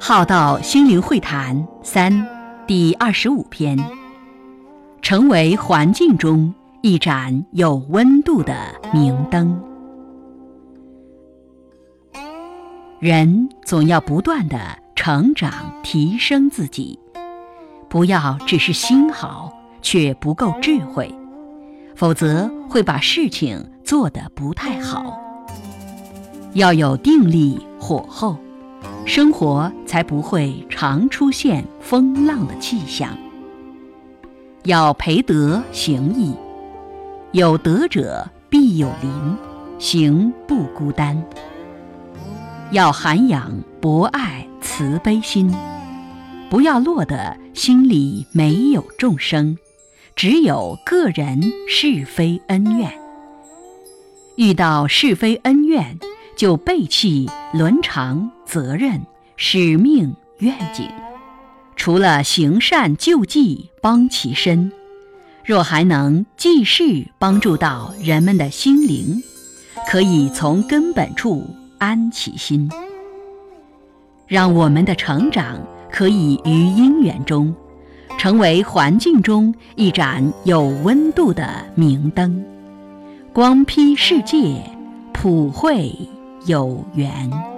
浩道心灵会谈三第二十五篇：成为环境中一盏有温度的明灯。人总要不断的成长提升自己，不要只是心好却不够智慧，否则会把事情做得不太好。要有定力火候。生活才不会常出现风浪的气象。要培德行义，有德者必有邻，行不孤单。要涵养博爱慈悲心，不要落得心里没有众生，只有个人是非恩怨。遇到是非恩怨。就背弃伦常、责任、使命、愿景，除了行善救济帮其身，若还能济世帮助到人们的心灵，可以从根本处安其心，让我们的成长可以于因缘中，成为环境中一盏有温度的明灯，光披世界，普惠。有缘。